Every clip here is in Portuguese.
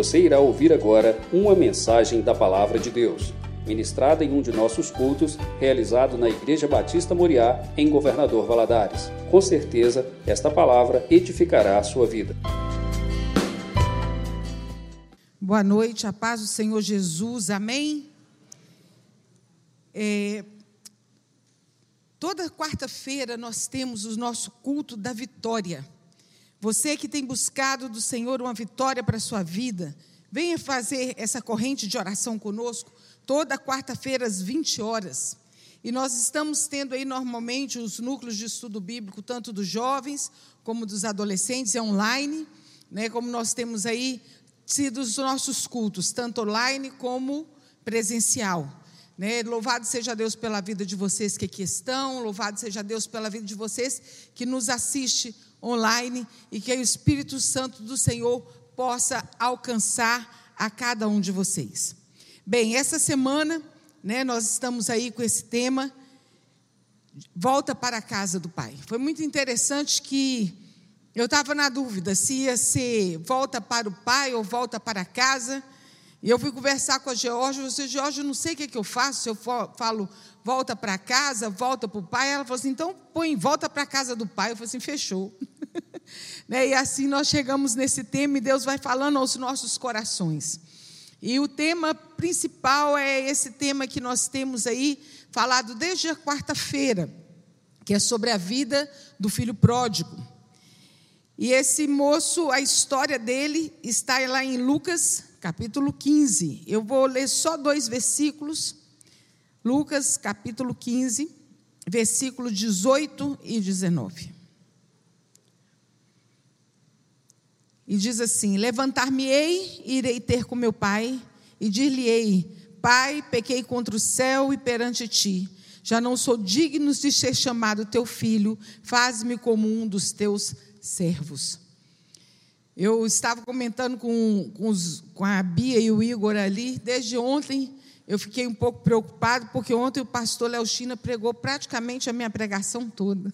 Você irá ouvir agora uma mensagem da Palavra de Deus, ministrada em um de nossos cultos, realizado na Igreja Batista Moriá, em Governador Valadares. Com certeza, esta palavra edificará a sua vida. Boa noite, a paz do Senhor Jesus, amém? É, toda quarta-feira nós temos o nosso culto da vitória. Você que tem buscado do Senhor uma vitória para a sua vida, venha fazer essa corrente de oração conosco toda quarta-feira às 20 horas. E nós estamos tendo aí normalmente os núcleos de estudo bíblico, tanto dos jovens como dos adolescentes, é online, né, como nós temos aí sido os nossos cultos, tanto online como presencial. Né? Louvado seja Deus pela vida de vocês que aqui estão, louvado seja Deus pela vida de vocês que nos assiste online e que o Espírito Santo do Senhor possa alcançar a cada um de vocês. Bem, essa semana, né, nós estamos aí com esse tema, volta para a casa do Pai. Foi muito interessante que eu estava na dúvida se ia ser volta para o Pai ou volta para casa. E eu fui conversar com a Georgia, eu disse, Georgia, não sei o que, é que eu faço, se eu falo volta para casa, volta para o pai, ela falou assim, então põe volta para casa do pai. Eu falei assim, fechou. né? E assim nós chegamos nesse tema e Deus vai falando aos nossos corações. E o tema principal é esse tema que nós temos aí falado desde a quarta-feira, que é sobre a vida do filho pródigo. E esse moço, a história dele está lá em Lucas capítulo 15. Eu vou ler só dois versículos. Lucas, capítulo 15, versículo 18 e 19. E diz assim: Levantar-me-ei, irei ter com meu pai, e dir-lhe-ei: Pai, pequei contra o céu e perante ti. Já não sou digno de ser chamado teu filho, faz-me como um dos teus servos. Eu estava comentando com, com, os, com, a Bia e o Igor ali, desde ontem eu fiquei um pouco preocupado, porque ontem o pastor Léo China pregou praticamente a minha pregação toda.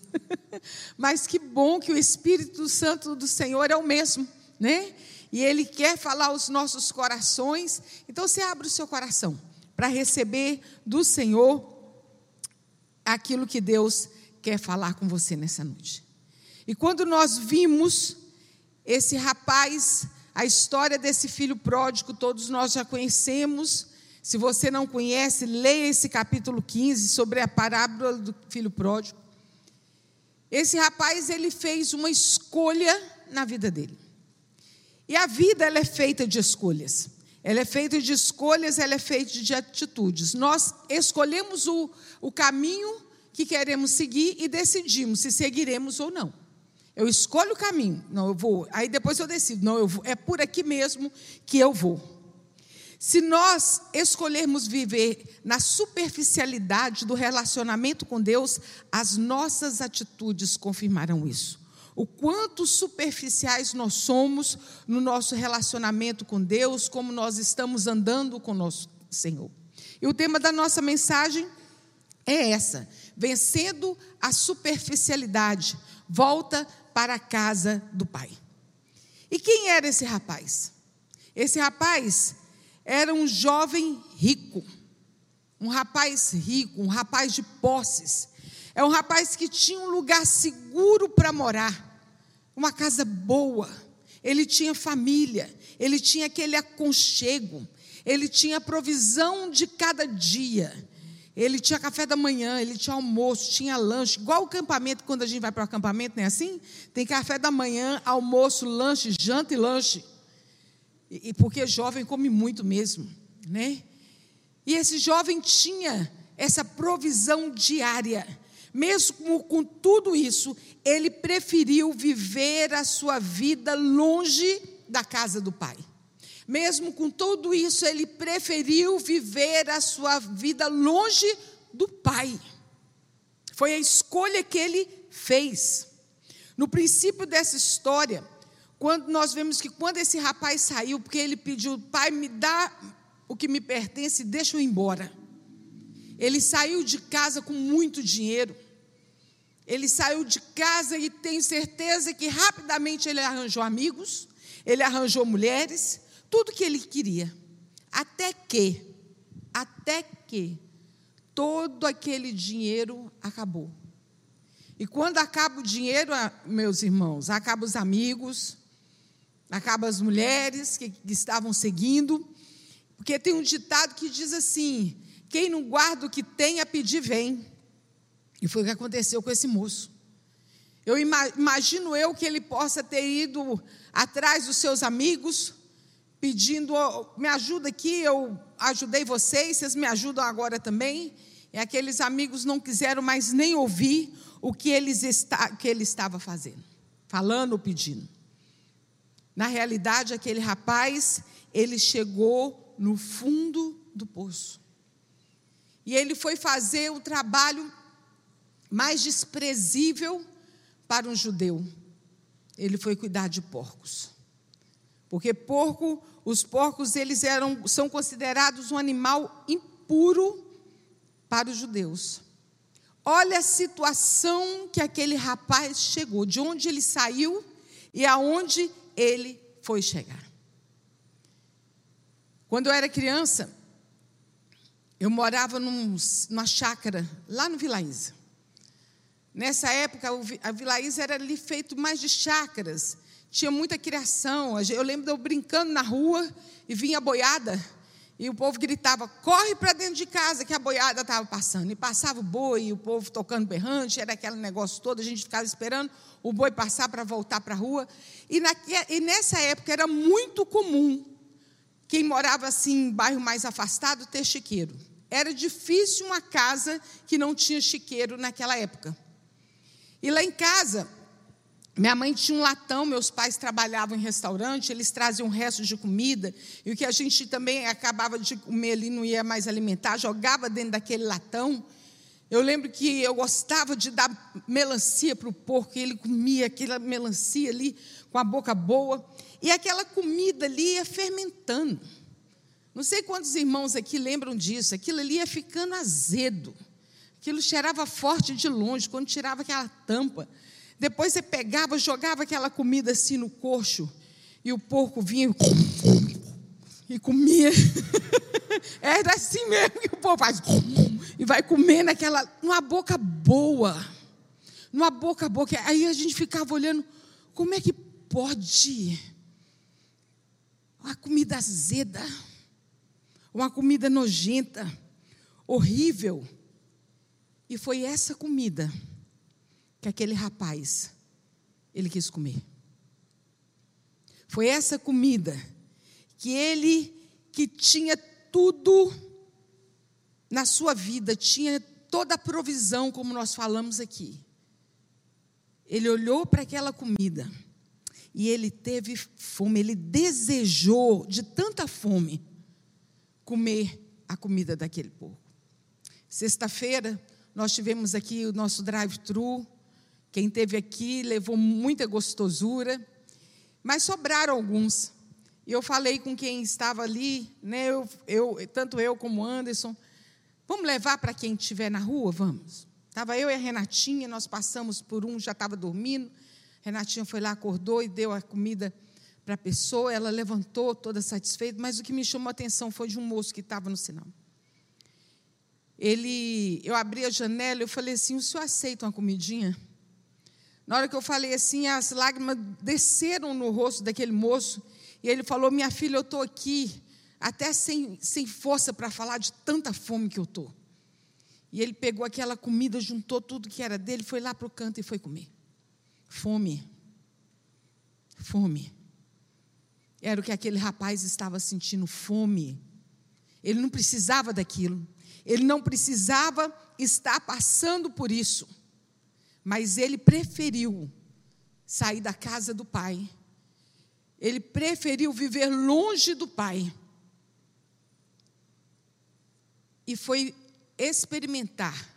Mas que bom que o Espírito Santo do Senhor é o mesmo, né? E ele quer falar aos nossos corações. Então você abre o seu coração para receber do Senhor aquilo que Deus quer falar com você nessa noite. E quando nós vimos esse rapaz, a história desse filho pródigo, todos nós já conhecemos. Se você não conhece, leia esse capítulo 15 sobre a parábola do filho pródigo. Esse rapaz, ele fez uma escolha na vida dele. E a vida, ela é feita de escolhas. Ela é feita de escolhas, ela é feita de atitudes. Nós escolhemos o, o caminho que queremos seguir e decidimos se seguiremos ou não. Eu escolho o caminho, não, eu vou. Aí depois eu decido, não, eu vou. É por aqui mesmo que eu vou. Se nós escolhermos viver na superficialidade do relacionamento com Deus, as nossas atitudes confirmarão isso. O quanto superficiais nós somos no nosso relacionamento com Deus, como nós estamos andando com nosso Senhor. E o tema da nossa mensagem é essa: vencendo a superficialidade. Volta para a casa do pai. E quem era esse rapaz? Esse rapaz era um jovem rico, um rapaz rico, um rapaz de posses. É um rapaz que tinha um lugar seguro para morar, uma casa boa. Ele tinha família, ele tinha aquele aconchego, ele tinha provisão de cada dia. Ele tinha café da manhã, ele tinha almoço, tinha lanche. Igual o acampamento, quando a gente vai para o acampamento, não é assim? Tem café da manhã, almoço, lanche, janta e lanche. E, e porque jovem come muito mesmo, né? E esse jovem tinha essa provisão diária. Mesmo com tudo isso, ele preferiu viver a sua vida longe da casa do pai. Mesmo com tudo isso, ele preferiu viver a sua vida longe do Pai. Foi a escolha que ele fez. No princípio dessa história, quando nós vemos que quando esse rapaz saiu, porque ele pediu, Pai, me dá o que me pertence, deixa eu embora. Ele saiu de casa com muito dinheiro. Ele saiu de casa e tenho certeza que rapidamente ele arranjou amigos, ele arranjou mulheres, tudo que ele queria. Até que, até que, todo aquele dinheiro acabou. E quando acaba o dinheiro, ah, meus irmãos, acaba os amigos, acaba as mulheres que, que estavam seguindo, porque tem um ditado que diz assim: quem não guarda o que tem a pedir, vem. E foi o que aconteceu com esse moço. Eu imagino eu que ele possa ter ido atrás dos seus amigos, pedindo, me ajuda aqui, eu ajudei vocês, vocês me ajudam agora também. E aqueles amigos não quiseram mais nem ouvir o que, eles está, que ele estava fazendo, falando ou pedindo. Na realidade, aquele rapaz, ele chegou no fundo do poço. E ele foi fazer o trabalho mais desprezível para um judeu. Ele foi cuidar de porcos. Porque porco, os porcos eles eram são considerados um animal impuro para os judeus. Olha a situação que aquele rapaz chegou, de onde ele saiu e aonde ele foi chegar. Quando eu era criança, eu morava num, numa chácara lá no Vilaísa. Nessa época, a Vilaísa era ali feito mais de chácaras. Tinha muita criação. Eu lembro de eu brincando na rua e vinha a boiada. E o povo gritava: corre para dentro de casa, que a boiada estava passando. E passava o boi, e o povo tocando berrante, era aquele negócio todo. A gente ficava esperando o boi passar para voltar para a rua. E, e nessa época era muito comum quem morava assim em bairro mais afastado ter chiqueiro. Era difícil uma casa que não tinha chiqueiro naquela época. E lá em casa, minha mãe tinha um latão, meus pais trabalhavam em restaurante, eles traziam restos de comida, e o que a gente também acabava de comer ali não ia mais alimentar, jogava dentro daquele latão. Eu lembro que eu gostava de dar melancia para o porco, e ele comia aquela melancia ali com a boca boa, e aquela comida ali ia fermentando. Não sei quantos irmãos aqui lembram disso, aquilo ali ia ficando azedo. Aquilo cheirava forte de longe, quando tirava aquela tampa. Depois você pegava, jogava aquela comida assim no coxo, e o porco vinha e comia. Era assim mesmo que o povo faz. E vai comer naquela, numa boca boa. Numa boca boa. Aí a gente ficava olhando, como é que pode? Uma comida azeda, uma comida nojenta, horrível. E foi essa comida que aquele rapaz ele quis comer. Foi essa comida que ele que tinha tudo na sua vida, tinha toda a provisão, como nós falamos aqui. Ele olhou para aquela comida e ele teve fome, ele desejou de tanta fome comer a comida daquele povo. Sexta-feira, nós tivemos aqui o nosso drive-thru. Quem teve aqui levou muita gostosura, mas sobraram alguns. E eu falei com quem estava ali, né, eu, eu, tanto eu como Anderson, vamos levar para quem estiver na rua? Vamos. Estava eu e a Renatinha, nós passamos por um, já estava dormindo. Renatinha foi lá, acordou e deu a comida para a pessoa. Ela levantou toda satisfeita, mas o que me chamou a atenção foi de um moço que estava no sinal ele, eu abri a janela, eu falei assim: o senhor aceita uma comidinha? Na hora que eu falei assim, as lágrimas desceram no rosto daquele moço, e ele falou: Minha filha, eu estou aqui, até sem, sem força para falar de tanta fome que eu estou. E ele pegou aquela comida, juntou tudo que era dele, foi lá para o canto e foi comer. Fome. Fome. Era o que aquele rapaz estava sentindo: fome. Ele não precisava daquilo. Ele não precisava estar passando por isso, mas ele preferiu sair da casa do pai. Ele preferiu viver longe do pai. E foi experimentar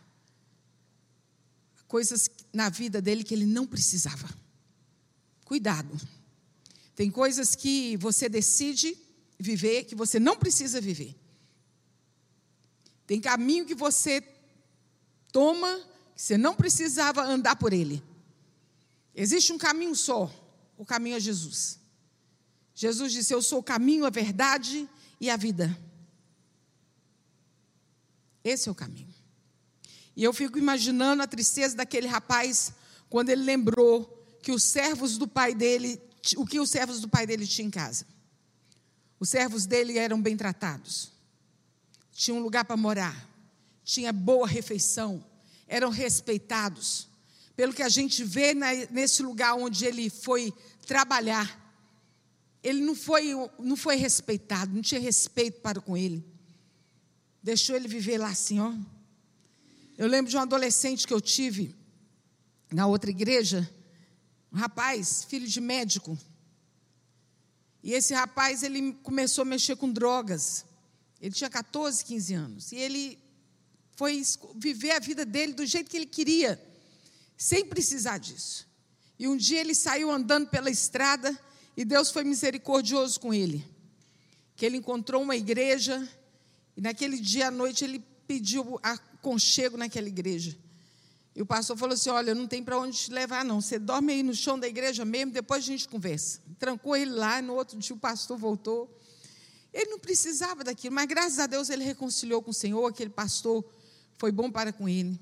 coisas na vida dele que ele não precisava. Cuidado. Tem coisas que você decide viver que você não precisa viver. Tem caminho que você toma, você não precisava andar por ele. Existe um caminho só, o caminho a Jesus. Jesus disse: Eu sou o caminho, a verdade e a vida. Esse é o caminho. E eu fico imaginando a tristeza daquele rapaz quando ele lembrou que os servos do pai dele, o que os servos do pai dele tinham em casa. Os servos dele eram bem tratados, tinham um lugar para morar, tinha boa refeição, eram respeitados. Pelo que a gente vê nesse lugar onde ele foi trabalhar, ele não foi, não foi respeitado, não tinha respeito para com ele. Deixou ele viver lá assim, ó. Eu lembro de um adolescente que eu tive na outra igreja, um rapaz, filho de médico. E esse rapaz, ele começou a mexer com drogas. Ele tinha 14, 15 anos. E ele foi viver a vida dele do jeito que ele queria, sem precisar disso. E um dia ele saiu andando pela estrada e Deus foi misericordioso com ele. Que ele encontrou uma igreja e naquele dia à noite ele pediu aconchego naquela igreja. E o pastor falou assim: Olha, não tem para onde te levar, não. Você dorme aí no chão da igreja mesmo, depois a gente conversa. Trancou ele lá, no outro dia o pastor voltou. Ele não precisava daquilo, mas graças a Deus ele reconciliou com o Senhor, aquele pastor foi bom para com ele.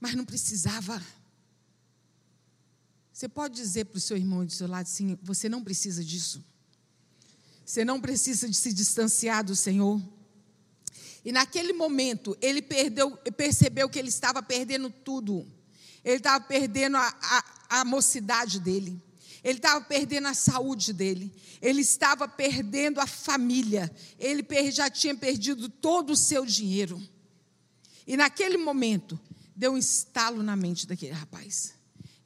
Mas não precisava. Você pode dizer para o seu irmão do seu lado assim: você não precisa disso. Você não precisa de se distanciar do Senhor. E naquele momento, ele perdeu, percebeu que ele estava perdendo tudo. Ele estava perdendo a, a, a mocidade dele. Ele estava perdendo a saúde dele. Ele estava perdendo a família. Ele já tinha perdido todo o seu dinheiro. E naquele momento, deu um estalo na mente daquele rapaz.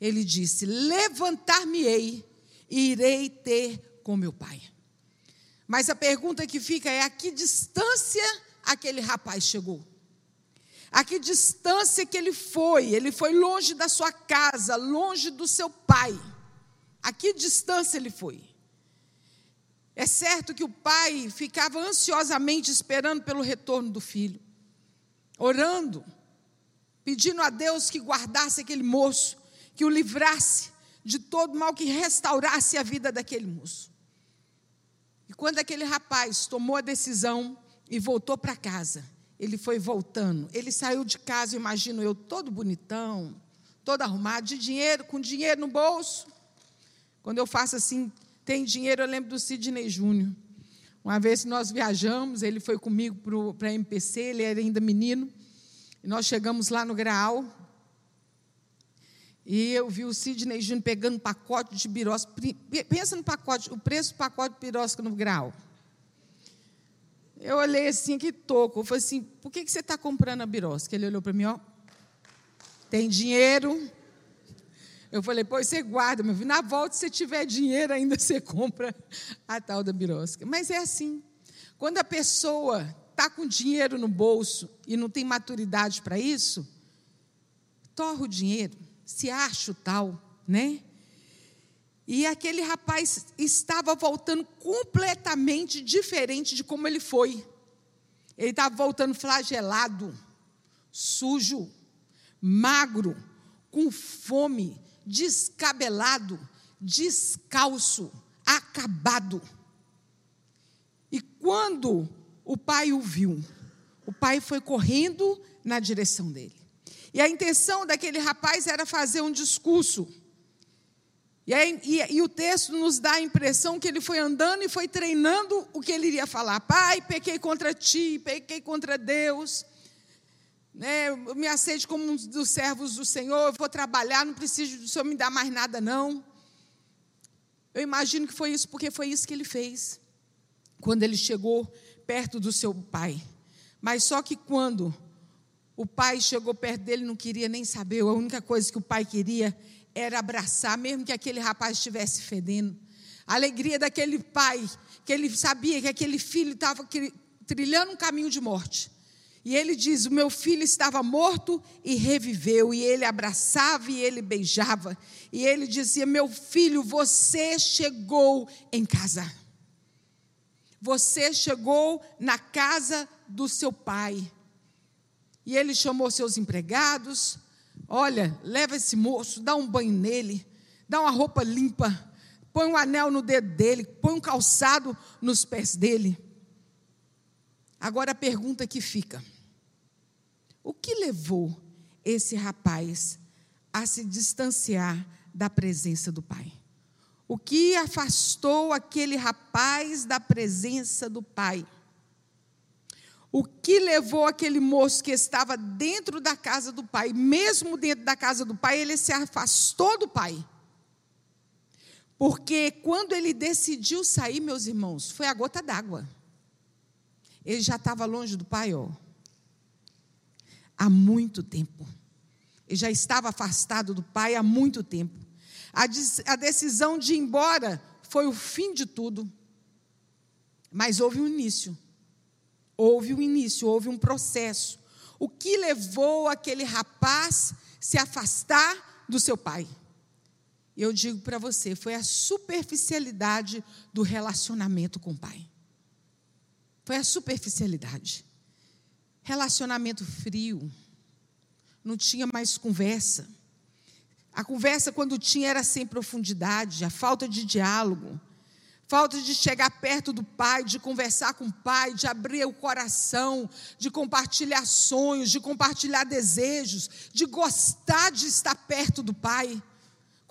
Ele disse: Levantar-me-ei e irei ter com meu pai. Mas a pergunta que fica é: a que distância aquele rapaz chegou. A que distância que ele foi? Ele foi longe da sua casa, longe do seu pai. A que distância ele foi? É certo que o pai ficava ansiosamente esperando pelo retorno do filho, orando, pedindo a Deus que guardasse aquele moço, que o livrasse de todo mal, que restaurasse a vida daquele moço. E quando aquele rapaz tomou a decisão e voltou para casa. Ele foi voltando. Ele saiu de casa, imagino eu, todo bonitão, todo arrumado, de dinheiro, com dinheiro no bolso. Quando eu faço assim, tem dinheiro, eu lembro do Sidney Júnior. Uma vez nós viajamos, ele foi comigo para a MPC, ele era ainda menino, e nós chegamos lá no Graal, e eu vi o Sidney Júnior pegando pacote de birosca. Pensa no pacote, o preço do pacote de birosca no Graal. Eu olhei assim, que toco. Eu falei assim, por que, que você está comprando a birosca? Ele olhou para mim, ó. Tem dinheiro? Eu falei, pois você guarda, meu filho. Na volta, se tiver dinheiro, ainda você compra a tal da birosca. Mas é assim. Quando a pessoa está com dinheiro no bolso e não tem maturidade para isso, torra o dinheiro, se acha o tal, né? E aquele rapaz estava voltando completamente diferente de como ele foi. Ele estava voltando flagelado, sujo, magro, com fome, descabelado, descalço, acabado. E quando o pai o viu, o pai foi correndo na direção dele. E a intenção daquele rapaz era fazer um discurso e, aí, e, e, o texto nos dá a impressão que ele foi andando e foi treinando o que ele iria falar. Pai, pequei contra ti, pequei contra Deus. Né, me aceite como um dos servos do Senhor, eu vou trabalhar, não preciso do Senhor me dar mais nada, não. Eu imagino que foi isso, porque foi isso que ele fez quando ele chegou perto do seu pai. Mas só que quando o pai chegou perto dele, não queria nem saber, a única coisa que o pai queria era abraçar, mesmo que aquele rapaz estivesse fedendo. A alegria daquele pai, que ele sabia que aquele filho estava trilhando um caminho de morte. E ele diz: O meu filho estava morto e reviveu. E ele abraçava e ele beijava. E ele dizia: Meu filho, você chegou em casa. Você chegou na casa do seu pai. E ele chamou seus empregados, Olha, leva esse moço, dá um banho nele, dá uma roupa limpa, põe um anel no dedo dele, põe um calçado nos pés dele. Agora a pergunta que fica: o que levou esse rapaz a se distanciar da presença do pai? O que afastou aquele rapaz da presença do pai? O que levou aquele moço que estava dentro da casa do pai, mesmo dentro da casa do pai, ele se afastou do pai? Porque quando ele decidiu sair, meus irmãos, foi a gota d'água. Ele já estava longe do pai, ó, há muito tempo. Ele já estava afastado do pai há muito tempo. A, a decisão de ir embora foi o fim de tudo. Mas houve um início. Houve um início, houve um processo. O que levou aquele rapaz se afastar do seu pai? Eu digo para você, foi a superficialidade do relacionamento com o pai. Foi a superficialidade. Relacionamento frio. Não tinha mais conversa. A conversa, quando tinha, era sem profundidade, a falta de diálogo, falta de chegar perto do pai, de conversar com o pai, de abrir o coração, de compartilhar sonhos, de compartilhar desejos, de gostar de estar perto do pai.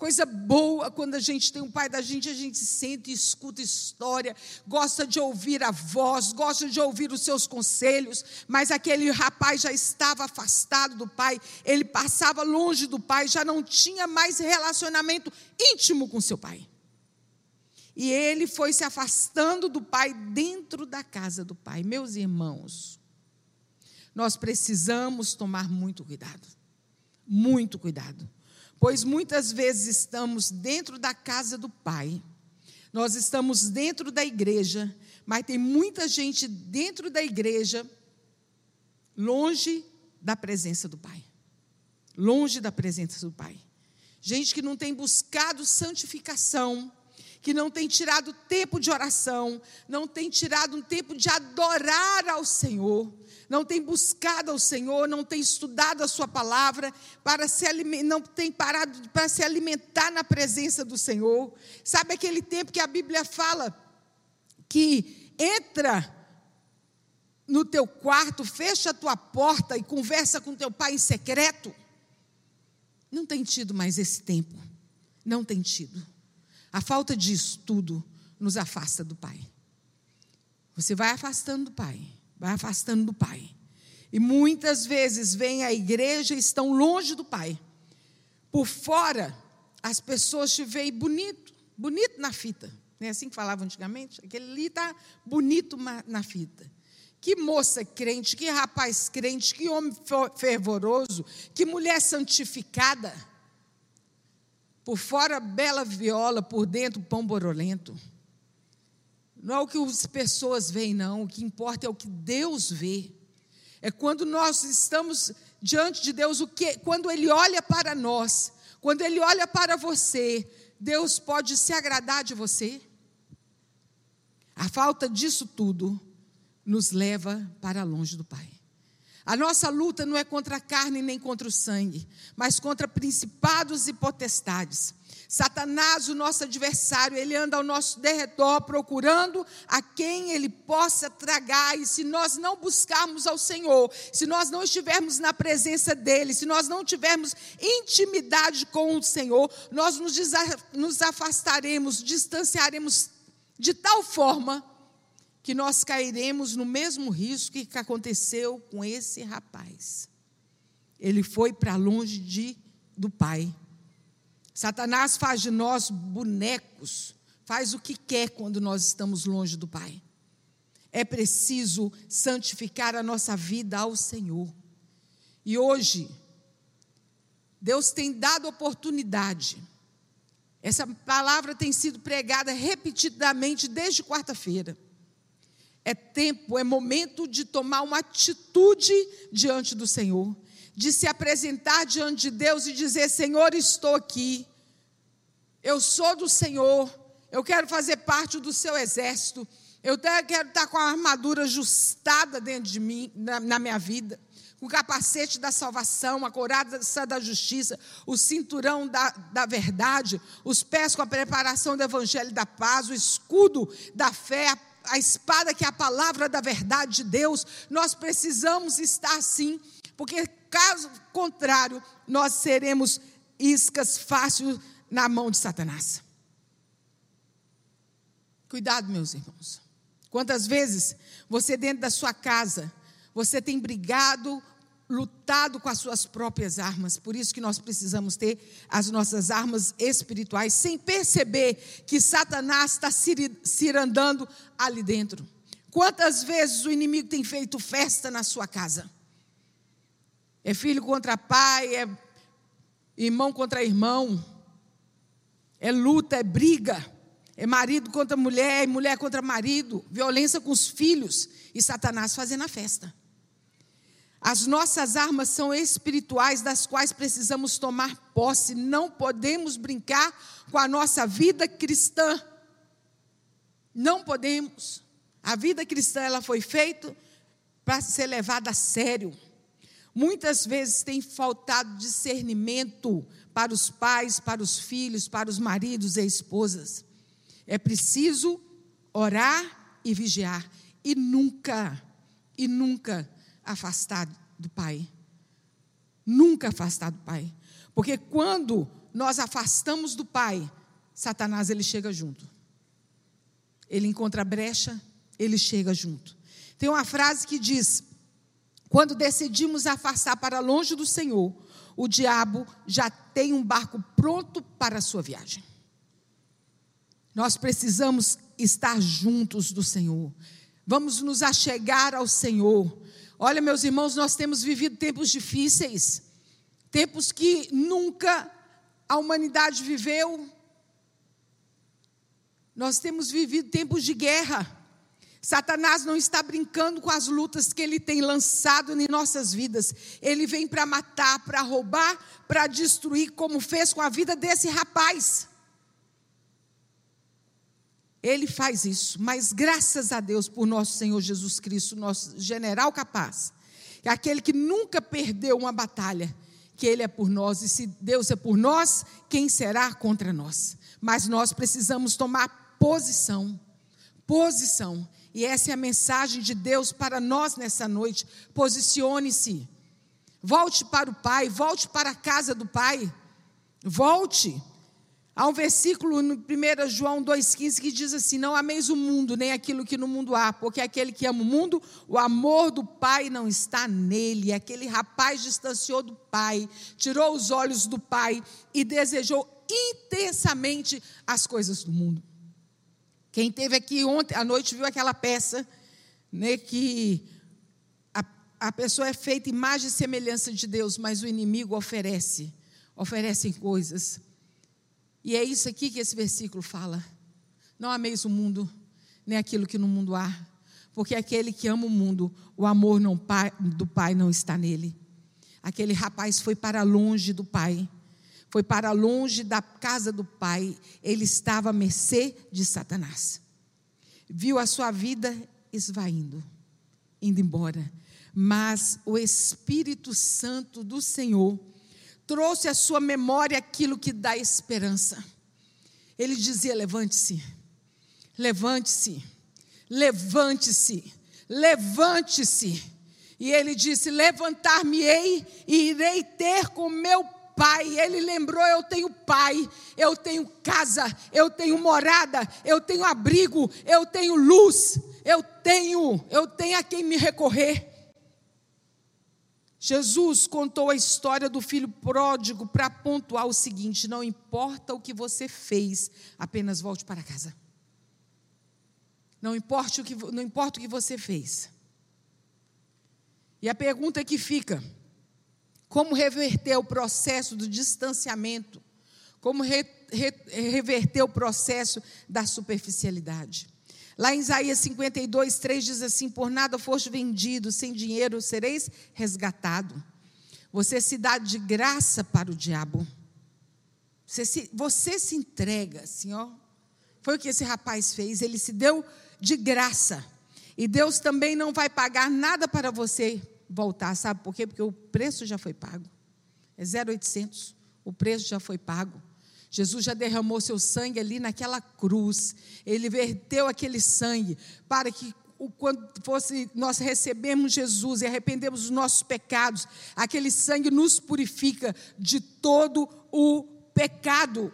Coisa boa quando a gente tem um pai da gente, a gente sente e escuta história, gosta de ouvir a voz, gosta de ouvir os seus conselhos, mas aquele rapaz já estava afastado do pai, ele passava longe do pai, já não tinha mais relacionamento íntimo com seu pai. E ele foi se afastando do pai dentro da casa do pai. Meus irmãos, nós precisamos tomar muito cuidado, muito cuidado pois muitas vezes estamos dentro da casa do Pai, nós estamos dentro da igreja, mas tem muita gente dentro da igreja, longe da presença do Pai. Longe da presença do Pai. Gente que não tem buscado santificação, que não tem tirado tempo de oração, não tem tirado um tempo de adorar ao Senhor, não tem buscado ao Senhor, não tem estudado a Sua palavra, para se não tem parado para se alimentar na presença do Senhor. Sabe aquele tempo que a Bíblia fala que entra no teu quarto, fecha a tua porta e conversa com teu pai em secreto? Não tem tido mais esse tempo. Não tem tido. A falta de estudo nos afasta do Pai. Você vai afastando do Pai vai afastando do Pai. E muitas vezes vem à igreja e estão longe do Pai. Por fora, as pessoas te veem bonito, bonito na fita. Não é assim que falava antigamente? Aquele ali está bonito na fita. Que moça crente, que rapaz crente, que homem fervoroso, que mulher santificada. Por fora, bela viola, por dentro, pão borolento. Não é o que as pessoas veem, não. O que importa é o que Deus vê. É quando nós estamos diante de Deus, o que, quando Ele olha para nós, quando Ele olha para você, Deus pode se agradar de você. A falta disso tudo nos leva para longe do Pai. A nossa luta não é contra a carne nem contra o sangue, mas contra principados e potestades Satanás, o nosso adversário, ele anda ao nosso derredor procurando a quem ele possa tragar, e se nós não buscarmos ao Senhor, se nós não estivermos na presença dele, se nós não tivermos intimidade com o Senhor, nós nos afastaremos, distanciaremos de tal forma que nós cairemos no mesmo risco que aconteceu com esse rapaz. Ele foi para longe de, do pai. Satanás faz de nós bonecos, faz o que quer quando nós estamos longe do Pai. É preciso santificar a nossa vida ao Senhor. E hoje, Deus tem dado oportunidade. Essa palavra tem sido pregada repetidamente desde quarta-feira. É tempo, é momento de tomar uma atitude diante do Senhor, de se apresentar diante de Deus e dizer: Senhor, estou aqui, eu sou do Senhor, eu quero fazer parte do seu exército, eu quero estar com a armadura ajustada dentro de mim, na, na minha vida, com o capacete da salvação, a couraça da justiça, o cinturão da, da verdade, os pés com a preparação do evangelho da paz, o escudo da fé, a, a espada que é a palavra da verdade de Deus. Nós precisamos estar assim, porque caso contrário, nós seremos iscas fáceis na mão de Satanás. Cuidado, meus irmãos. Quantas vezes você, dentro da sua casa, você tem brigado, lutado com as suas próprias armas. Por isso que nós precisamos ter as nossas armas espirituais, sem perceber que Satanás está cirandando ali dentro. Quantas vezes o inimigo tem feito festa na sua casa? É filho contra pai, é irmão contra irmão, é luta, é briga. É marido contra mulher, mulher contra marido, violência com os filhos e Satanás fazendo a festa. As nossas armas são espirituais, das quais precisamos tomar posse. Não podemos brincar com a nossa vida cristã. Não podemos. A vida cristã ela foi feita para ser levada a sério. Muitas vezes tem faltado discernimento para os pais, para os filhos, para os maridos e esposas. É preciso orar e vigiar e nunca, e nunca afastar do Pai. Nunca afastar do Pai. Porque quando nós afastamos do Pai, Satanás ele chega junto. Ele encontra brecha, ele chega junto. Tem uma frase que diz: quando decidimos afastar para longe do Senhor, o diabo já tem um barco pronto para a sua viagem. Nós precisamos estar juntos do Senhor. Vamos nos achegar ao Senhor. Olha, meus irmãos, nós temos vivido tempos difíceis, tempos que nunca a humanidade viveu. Nós temos vivido tempos de guerra. Satanás não está brincando com as lutas que ele tem lançado em nossas vidas. Ele vem para matar, para roubar, para destruir, como fez com a vida desse rapaz. Ele faz isso, mas graças a Deus por nosso Senhor Jesus Cristo, nosso general capaz, é aquele que nunca perdeu uma batalha, que Ele é por nós, e se Deus é por nós, quem será contra nós? Mas nós precisamos tomar posição, posição, e essa é a mensagem de Deus para nós nessa noite. Posicione-se, volte para o Pai, volte para a casa do Pai, volte. Há um versículo no 1 João 2,15 que diz assim: Não ameis o mundo, nem aquilo que no mundo há, porque aquele que ama o mundo, o amor do Pai não está nele. Aquele rapaz distanciou do Pai, tirou os olhos do Pai e desejou intensamente as coisas do mundo. Quem teve aqui ontem à noite viu aquela peça, né, que a, a pessoa é feita imagem e semelhança de Deus, mas o inimigo oferece, oferecem coisas e é isso aqui que esse versículo fala. Não ameis o mundo, nem aquilo que no mundo há, porque aquele que ama o mundo, o amor não, do Pai não está nele. Aquele rapaz foi para longe do Pai, foi para longe da casa do Pai, ele estava à mercê de Satanás. Viu a sua vida esvaindo, indo embora, mas o Espírito Santo do Senhor trouxe à sua memória aquilo que dá esperança. Ele dizia: levante-se, levante-se, levante-se, levante-se. E ele disse: Levantar-me-ei e irei ter com meu pai. Ele lembrou: Eu tenho pai, eu tenho casa, eu tenho morada, eu tenho abrigo, eu tenho luz, eu tenho, eu tenho a quem me recorrer. Jesus contou a história do filho pródigo para pontuar o seguinte: não importa o que você fez, apenas volte para casa. Não importa o que, não importa o que você fez. E a pergunta que fica: como reverter o processo do distanciamento? Como re, re, reverter o processo da superficialidade? Lá em Isaías 52, 3 diz assim: Por nada foste vendido, sem dinheiro sereis resgatado. Você se dá de graça para o diabo. Você se, você se entrega, assim, ó. Foi o que esse rapaz fez, ele se deu de graça. E Deus também não vai pagar nada para você voltar. Sabe por quê? Porque o preço já foi pago. É 0,800. O preço já foi pago. Jesus já derramou seu sangue ali naquela cruz. Ele verteu aquele sangue para que quando fosse nós recebemos Jesus e arrependemos dos nossos pecados, aquele sangue nos purifica de todo o pecado.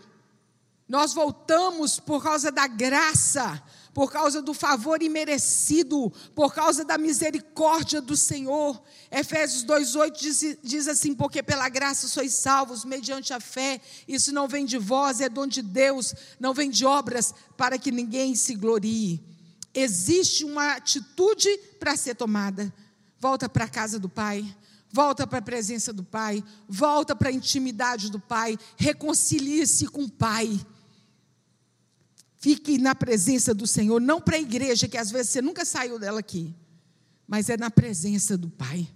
Nós voltamos por causa da graça, por causa do favor imerecido, por causa da misericórdia do Senhor. Efésios 2,8 diz, diz assim: Porque pela graça sois salvos, mediante a fé. Isso não vem de vós, é dom de Deus, não vem de obras, para que ninguém se glorie. Existe uma atitude para ser tomada. Volta para a casa do Pai, volta para a presença do Pai, volta para a intimidade do Pai, reconcilie-se com o Pai. Fique na presença do Senhor, não para a igreja, que às vezes você nunca saiu dela aqui, mas é na presença do Pai.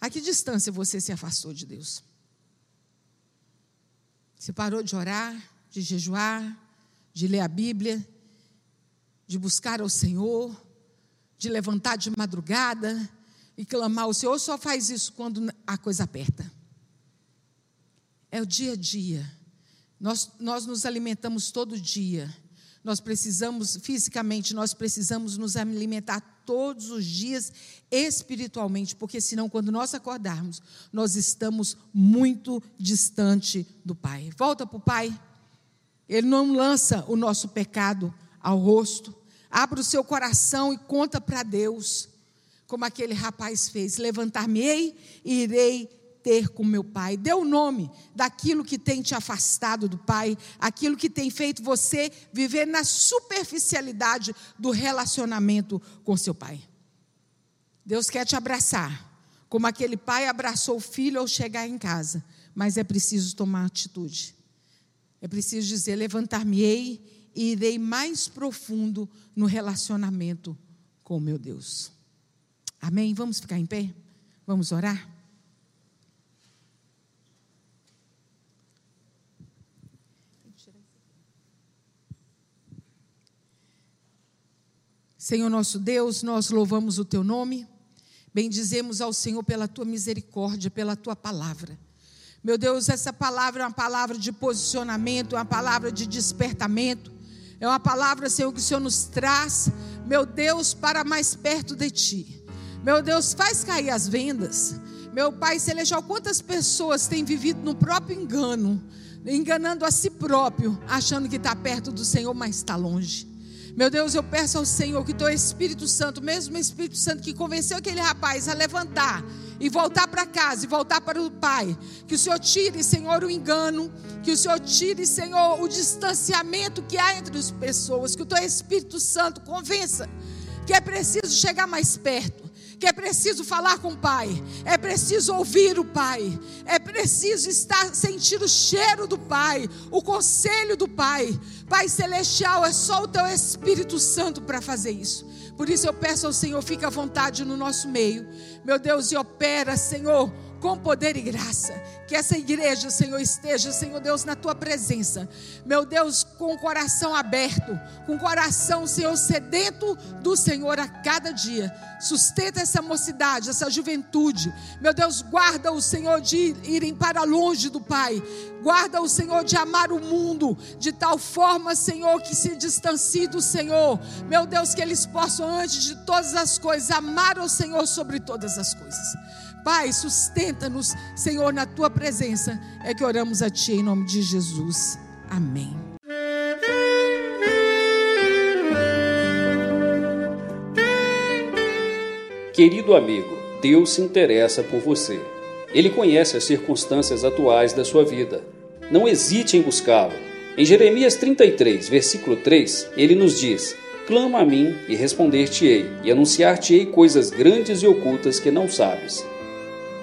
A que distância você se afastou de Deus? Você parou de orar, de jejuar, de ler a Bíblia, de buscar ao Senhor, de levantar de madrugada e clamar ao Senhor, só faz isso quando a coisa aperta? É o dia a dia. Nós, nós nos alimentamos todo dia. Nós precisamos, fisicamente, nós precisamos nos alimentar todos os dias espiritualmente, porque senão, quando nós acordarmos, nós estamos muito distante do Pai. Volta para o Pai. Ele não lança o nosso pecado ao rosto. Abra o seu coração e conta para Deus, como aquele rapaz fez: Levantar-me-ei e irei ter com meu pai. Dê o nome daquilo que tem te afastado do pai, aquilo que tem feito você viver na superficialidade do relacionamento com seu pai. Deus quer te abraçar, como aquele pai abraçou o filho ao chegar em casa, mas é preciso tomar atitude. É preciso dizer: levantar-me-ei e irei mais profundo no relacionamento com o meu Deus. Amém? Vamos ficar em pé? Vamos orar? Senhor nosso Deus, nós louvamos o teu nome, bendizemos ao Senhor pela tua misericórdia, pela tua palavra. Meu Deus, essa palavra é uma palavra de posicionamento, é uma palavra de despertamento, é uma palavra, Senhor, que o Senhor nos traz, meu Deus, para mais perto de ti. Meu Deus, faz cair as vendas. Meu Pai Celestial, quantas pessoas têm vivido no próprio engano, enganando a si próprio, achando que está perto do Senhor, mas está longe. Meu Deus, eu peço ao Senhor que teu Espírito Santo, mesmo Espírito Santo que convenceu aquele rapaz a levantar e voltar para casa e voltar para o Pai, que o Senhor tire, Senhor, o engano, que o Senhor tire, Senhor, o distanciamento que há entre as pessoas, que o teu Espírito Santo convença que é preciso chegar mais perto que é preciso falar com o Pai, é preciso ouvir o Pai, é preciso estar sentir o cheiro do Pai, o conselho do Pai. Pai celestial, é só o teu Espírito Santo para fazer isso. Por isso eu peço ao Senhor, fica à vontade no nosso meio. Meu Deus, e opera, Senhor com poder e graça. Que essa igreja, Senhor, esteja, Senhor Deus, na tua presença. Meu Deus, com o coração aberto, com o coração, Senhor, sedento do Senhor a cada dia. Sustenta essa mocidade, essa juventude. Meu Deus, guarda o Senhor de irem para longe do Pai. Guarda o Senhor de amar o mundo de tal forma, Senhor, que se distancie do Senhor. Meu Deus, que eles possam, antes de todas as coisas, amar o Senhor sobre todas as coisas. Pai, sustenta-nos, Senhor, na tua presença. É que oramos a Ti em nome de Jesus. Amém. Querido amigo, Deus se interessa por você. Ele conhece as circunstâncias atuais da sua vida. Não hesite em buscá-lo. Em Jeremias 33, versículo 3, ele nos diz: Clama a mim e responder-te-ei, e anunciar-te-ei coisas grandes e ocultas que não sabes.